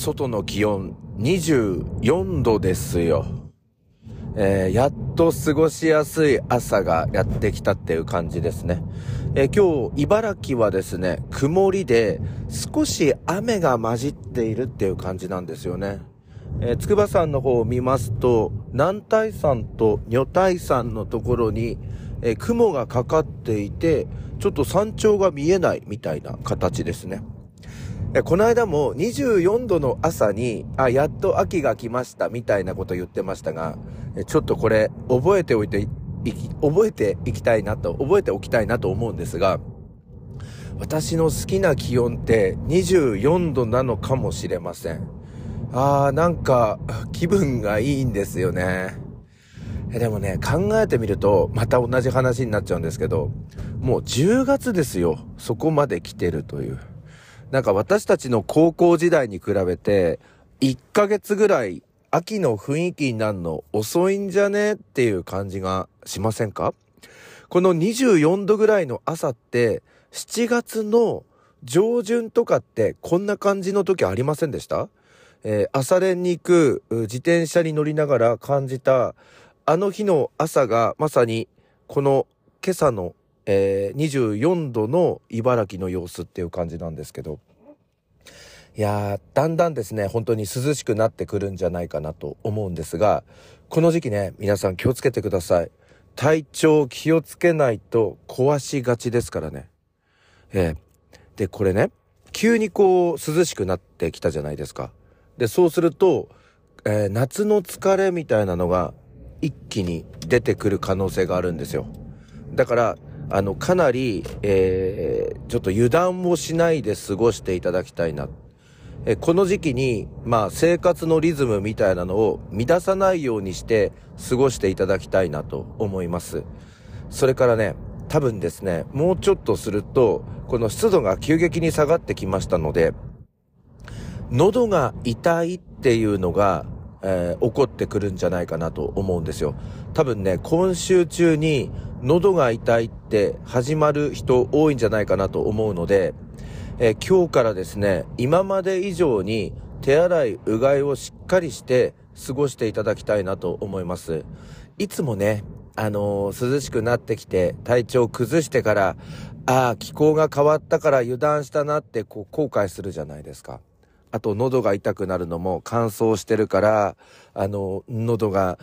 外の気温24度ですよ。えー、やっと過ごしやすい朝がやってきたっていう感じですね。えー、今日、茨城はですね、曇りで少し雨が混じっているっていう感じなんですよね。えー、筑波山の方を見ますと、南大山と女大山のところに、えー、雲がかかっていて、ちょっと山頂が見えないみたいな形ですね。この間も24度の朝に、あ、やっと秋が来ましたみたいなこと言ってましたが、ちょっとこれ覚えておいていき、覚えていきたいなと、覚えておきたいなと思うんですが、私の好きな気温って24度なのかもしれません。あー、なんか気分がいいんですよね。でもね、考えてみると、また同じ話になっちゃうんですけど、もう10月ですよ。そこまで来てるという。なんか私たちの高校時代に比べて、1ヶ月ぐらい秋の雰囲気になるの遅いんじゃねっていう感じがしませんか？この24度ぐらいの朝って、7月の上旬とかってこんな感じの時ありませんでした？えー、朝練に行く自転車に乗りながら感じたあの日の朝がまさにこの今朝のえー、24度の茨城の様子っていう感じなんですけど、いやー、だんだんですね、本当に涼しくなってくるんじゃないかなと思うんですが、この時期ね、皆さん気をつけてください。体調気をつけないと壊しがちですからね。えー、で、これね、急にこう涼しくなってきたじゃないですか。で、そうすると、えー、夏の疲れみたいなのが一気に出てくる可能性があるんですよ。だから、あの、かなり、えー、ちょっと油断をしないで過ごしていただきたいな。えこの時期に、まあ、生活のリズムみたいなのを乱さないようにして過ごしていただきたいなと思います。それからね、多分ですね、もうちょっとすると、この湿度が急激に下がってきましたので、喉が痛いっていうのが、えー、起こってくるんじゃないかなと思うんですよ。多分ね、今週中に喉が痛いって始まる人多いんじゃないかなと思うので、えー、今日からですね、今まで以上に手洗い、うがいをしっかりして過ごしていただきたいなと思います。いつもね、あのー、涼しくなってきて体調崩してから、ああ、気候が変わったから油断したなってこう後悔するじゃないですか。あと喉が痛くなるのも乾燥してるから、あの、喉が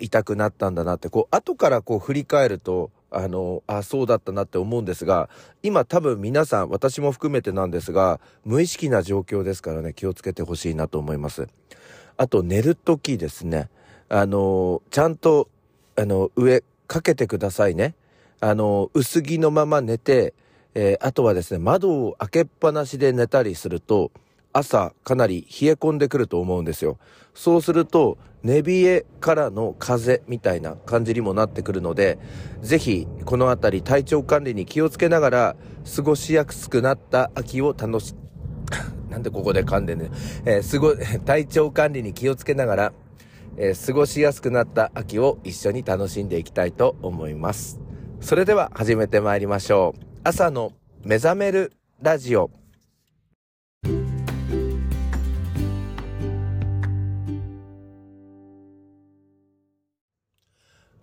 痛くなったんだなって、こう、後からこう振り返ると、あの、あ、そうだったなって思うんですが、今多分皆さん、私も含めてなんですが、無意識な状況ですからね、気をつけてほしいなと思います。あと、寝るときですね、あの、ちゃんと、あの、上、かけてくださいね。あの、薄着のまま寝て、えー、あとはですね、窓を開けっぱなしで寝たりすると、朝かなり冷え込んでくると思うんですよ。そうすると、寝冷えからの風みたいな感じにもなってくるので、ぜひこのあたり体調管理に気をつけながら過ごしやすくなった秋を楽し、なんでここで噛んでね、えー、すご、体調管理に気をつけながら、えー、過ごしやすくなった秋を一緒に楽しんでいきたいと思います。それでは始めてまいりましょう。朝の目覚めるラジオ。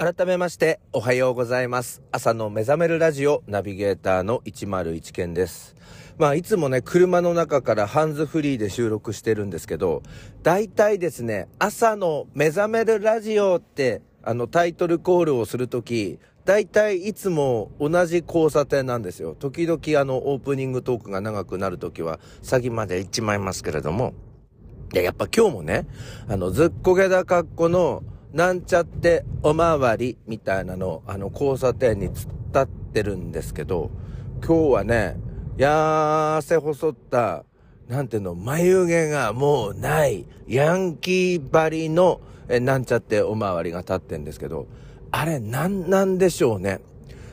改めましておはようございます。朝の目覚めるラジオナビゲーターの101健です。まあいつもね、車の中からハンズフリーで収録してるんですけど、大体ですね、朝の目覚めるラジオってあのタイトルコールをするとき、大体いつも同じ交差点なんですよ。時々あのオープニングトークが長くなるときは先まで行っちまいますけれども、で、やっぱ今日もね、あの、ずっこげだかっこのなんちゃっておまわりみたいなのあの交差点に突っ立ってるんですけど、今日はね、痩せ細った、なんていうの、眉毛がもうない、ヤンキーばりの、え、なんちゃっておまわりが立ってんですけど、あれ、なんなんでしょうね。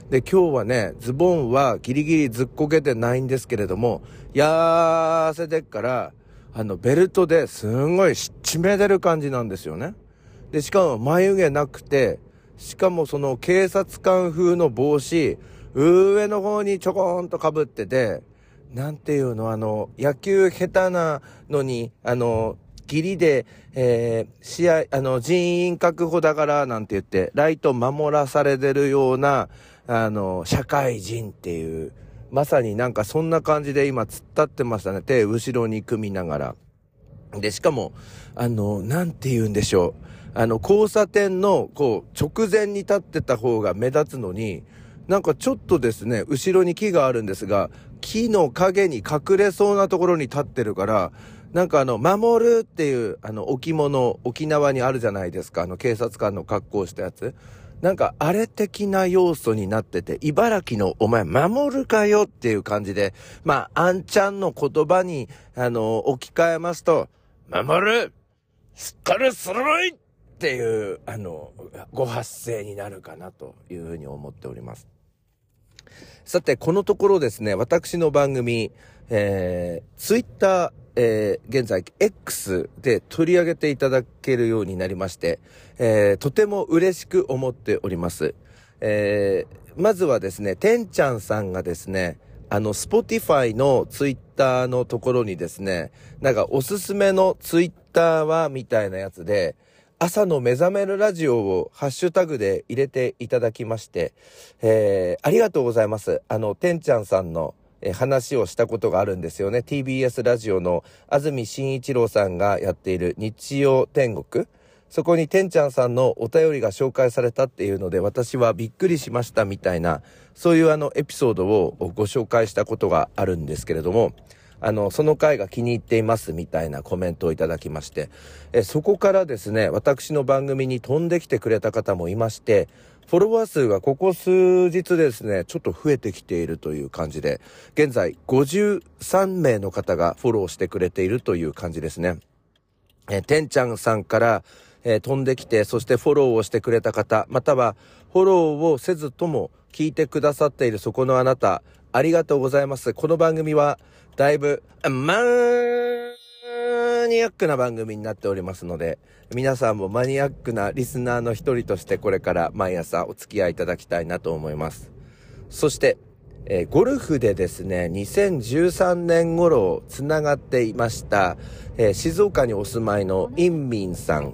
で、今日はね、ズボンはギリギリずっこけてないんですけれども、痩せてっから、あの、ベルトですんごいしっちめてる感じなんですよね。で、しかも眉毛なくて、しかもその警察官風の帽子、上の方にちょこんと被ってて、なんていうの、あの、野球下手なのに、あの、ギリで、えー、試合、あの、人員確保だからなんて言って、ライト守らされてるような、あの、社会人っていう、まさになんかそんな感じで今突っ立ってましたね。手後ろに組みながら。で、しかも、あの、なんて言うんでしょう。あの、交差点の、こう、直前に立ってた方が目立つのに、なんかちょっとですね、後ろに木があるんですが、木の影に隠れそうなところに立ってるから、なんかあの、守るっていう、あの、置物、沖縄にあるじゃないですか。あの、警察官の格好したやつ。なんか、あれ的な要素になってて、茨城のお前守るかよっていう感じで、まあ、あんちゃんの言葉に、あの、置き換えますと、守るすっかりするいっていう、あの、ご発声になるかなというふうに思っております。さて、このところですね、私の番組、えー、ツイッター、えー、現在 X で取り上げていただけるようになりまして、えー、とても嬉しく思っております。えー、まずはですね、てんちゃんさんがですね、あの、 Spotify のツイッターのところにですね、なんかおすすめのツイッターはみたいなやつで、朝の目覚めるラジオをハッシュタグで入れていただきまして、えー、ありがとうございます。あの、てんちゃんさんのえ話をしたことがあるんですよね。TBS ラジオの安住紳一郎さんがやっている日曜天国。そこにてんちゃんさんのお便りが紹介されたっていうので私はびっくりしましたみたいな、そういうあのエピソードをご紹介したことがあるんですけれども、あの、その回が気に入っていますみたいなコメントをいただきまして、えそこからですね、私の番組に飛んできてくれた方もいまして、フォロワー数がここ数日ですね、ちょっと増えてきているという感じで、現在53名の方がフォローしてくれているという感じですね。えてんちゃんさんから、え、飛んできて、そしてフォローをしてくれた方、またはフォローをせずとも聞いてくださっているそこのあなた、ありがとうございます。この番組は、だいぶ、マニアックな番組になっておりますので、皆さんもマニアックなリスナーの一人としてこれから毎朝お付き合いいただきたいなと思います。そして、えー、ゴルフでですね、2013年頃繋がっていました、えー、静岡にお住まいのインミンさん。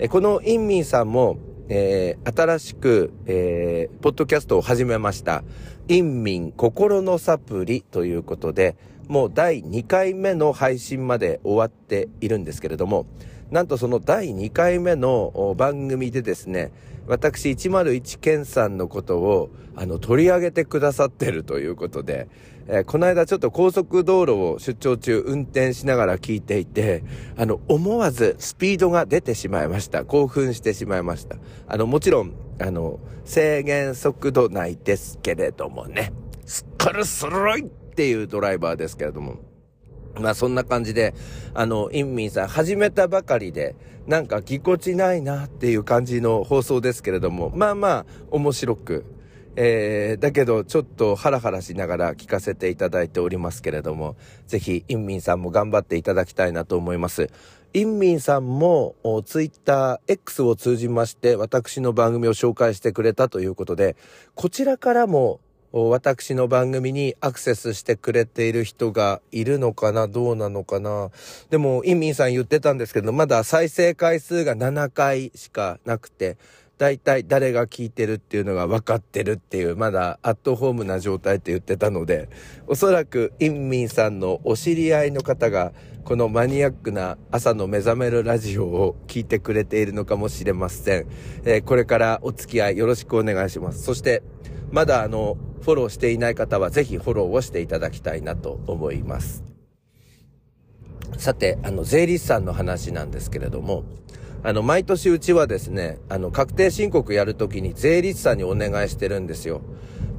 えー、このインミンさんも、え新しく、えポッドキャストを始めました。インミン心のサプリということで、もう第2回目の配信まで終わっているんですけれども、なんとその第2回目の番組でですね、私101健さんのことをあの取り上げてくださってるということで、えー、この間ちょっと高速道路を出張中運転しながら聞いていて、あの思わずスピードが出てしまいました。興奮してしまいました。あのもちろん、あの制限速度内ですけれどもね、すっかりするいっていうドライバーですけれども。まあそんな感じで、あの、インミンさん始めたばかりで、なんかぎこちないなっていう感じの放送ですけれども、まあまあ面白く、えー、だけどちょっとハラハラしながら聞かせていただいておりますけれども、ぜひインミンさんも頑張っていただきたいなと思います。インミンさんもツイッター X を通じまして私の番組を紹介してくれたということで、こちらからも私の番組にアクセスしてくれている人がいるのかな？どうなのかな？でも、インミンさん言ってたんですけど、まだ再生回数が7回しかなくて、大体誰が聞いてるっていうのが分かってるっていう、まだアットホームな状態って言ってたので、おそらくインミンさんのお知り合いの方が、このマニアックな朝の目覚めるラジオを聞いてくれているのかもしれません。えー、これからお付き合いよろしくお願いします。そして、まだあの、フォローしていない方はぜひフォローをしていただきたいなと思います。さて、あの、税理士さんの話なんですけれども、あの、毎年うちはですね、あの、確定申告やるときに税理士さんにお願いしてるんですよ。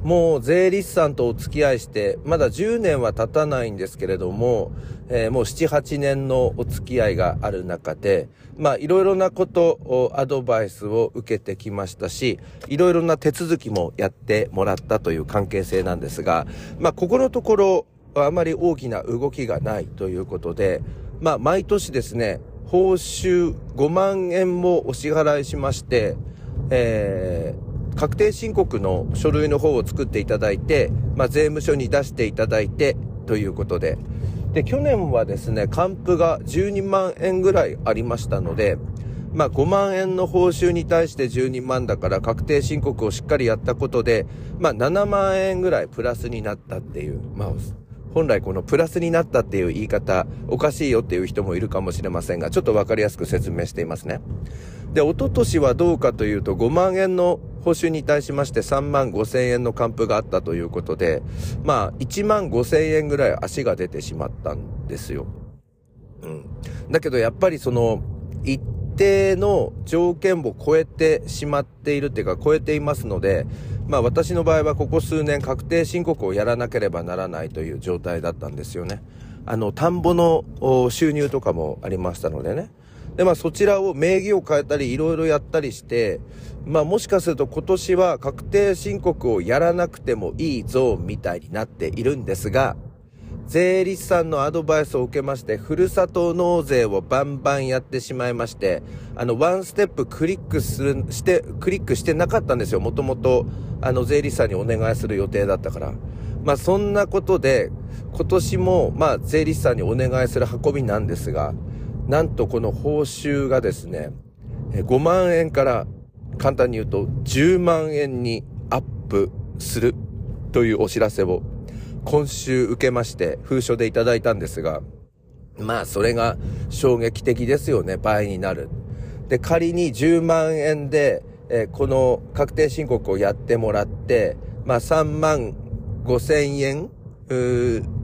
もう税理士さんとお付き合いして、まだ10年は経たないんですけれども、えー、もう7、8年のお付き合いがある中で、まあいろいろなことをアドバイスを受けてきましたし、いろいろな手続きもやってもらったという関係性なんですが、まあここのところ、あまり大きな動きがないということで、まあ毎年ですね、報酬5万円もお支払いしまして、えー確定申告の書類の方を作っていただいて、まあ、税務署に出していただいて、ということで。で、去年はですね、還付が12万円ぐらいありましたので、まあ5万円の報酬に対して12万だから確定申告をしっかりやったことで、まあ7万円ぐらいプラスになったっていう、まあ本来このプラスになったっていう言い方おかしいよっていう人もいるかもしれませんが、ちょっとわかりやすく説明していますね。で、一昨年はどうかというと5万円の報酬に対しまして3万5千円の還付があったということで、まあ1万5千円ぐらい足が出てしまったんですよ。うん。だけどやっぱりその、一定の条件を超えてしまっているっていうか超えていますので、まあ私の場合はここ数年確定申告をやらなければならないという状態だったんですよね。あの、田んぼの収入とかもありましたのでね。で、まあそちらを名義を変えたりいろいろやったりして、まあもしかすると今年は確定申告をやらなくてもいいゾーンみたいになっているんですが、税理士さんのアドバイスを受けまして、ふるさと納税をバンバンやってしまいまして、あの、ワンステップクリックする、して、クリックしてなかったんですよ。もともと、あの、税理士さんにお願いする予定だったから。まあ、そんなことで、今年も、まあ、税理士さんにお願いする運びなんですが、なんとこの報酬がですね、5万円から簡単に言うと10万円にアップするというお知らせを今週受けまして封書でいただいたんですが、まあそれが衝撃的ですよね、倍になる。で、仮に10万円で、えー、この確定申告をやってもらって、まあ3万5千円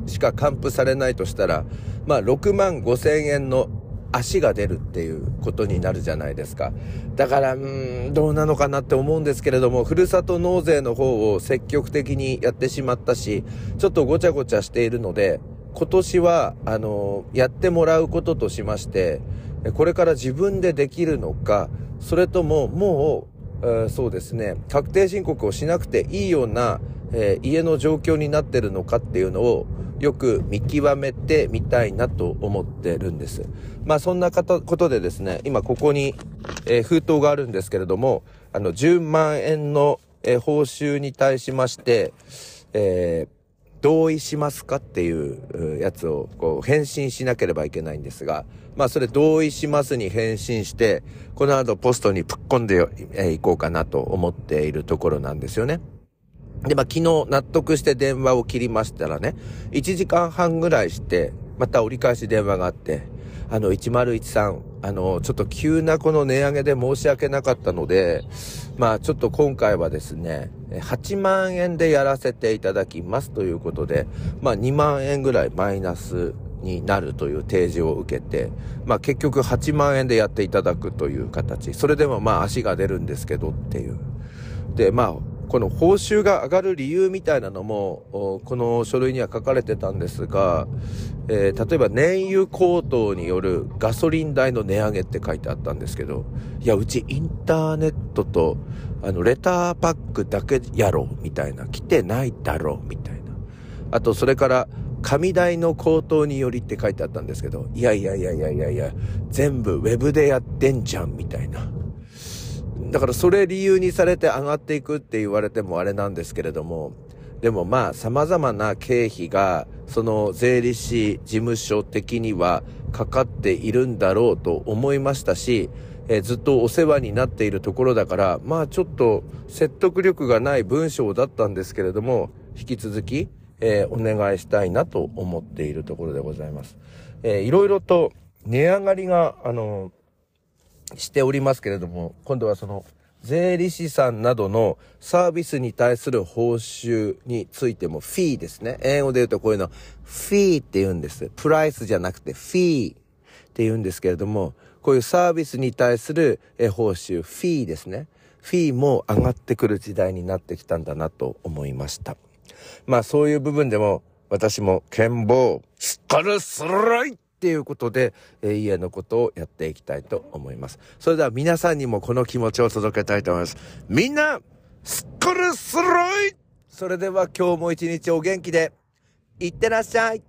しか還付されないとしたら、まあ6万5千円の足が出るっていうことになるじゃないですか。だから、うん、どうなのかなって思うんですけれども、ふるさと納税の方を積極的にやってしまったし、ちょっとごちゃごちゃしているので、今年は、あの、やってもらうこととしまして、これから自分でできるのか、それとももう、そうですね、確定申告をしなくていいような、えー、家の状況になってるのかっていうのを、よく見極めてみたいなと思ってるんです。まあそんなことでですね、今ここに、えー、封筒があるんですけれども、あの10万円の、えー、報酬に対しまして、えー、同意しますかっていうやつをこう返信しなければいけないんですが、まあそれ同意しますに返信して、この後ポストに突っ込んでい、こうかなと思っているところなんですよね。で、まあ、昨日納得して電話を切りましたらね、1時間半ぐらいして、また折り返し電話があって、あの、1013、あの、ちょっと急なこの値上げで申し訳なかったので、まあ、ちょっと今回はですね、8万円でやらせていただきますということで、まあ、2万円ぐらいマイナスになるという提示を受けて、まあ、結局8万円でやっていただくという形。それでもまあ、足が出るんですけどっていう。で、まあ、この報酬が上がる理由みたいなのも、この書類には書かれてたんですが、えー、例えば燃油高騰によるガソリン代の値上げって書いてあったんですけど、いや、うちインターネットと、あの、レターパックだけやろ、みたいな。来てないだろ、みたいな。あと、それから、紙代の高騰によりって書いてあったんですけど、いやいやいやいやいやいや、全部ウェブでやってんじゃん、みたいな。だからそれ理由にされて上がっていくって言われてもあれなんですけれども、でもまあ様々な経費がその税理士事務所的にはかかっているんだろうと思いましたし、えー、ずっとお世話になっているところだから、まあちょっと説得力がない文章だったんですけれども、引き続き、えー、お願いしたいなと思っているところでございます。えー、いろいろと値上がりが、あの、しておりますけれども、今度はその、税理士さんなどのサービスに対する報酬についてもフィーですね。英語で言うとこういうの、フィーって言うんです。プライスじゃなくてフィーって言うんですけれども、こういうサービスに対する報酬、フィーですね。フィーも上がってくる時代になってきたんだなと思いました。まあそういう部分でも私も剣棒、スカルスライっていうことで、えー、家のことをやっていきたいと思います。それでは皆さんにもこの気持ちを届けたいと思います。みんな、スッコルスロイそれでは今日も一日お元気で、いってらっしゃい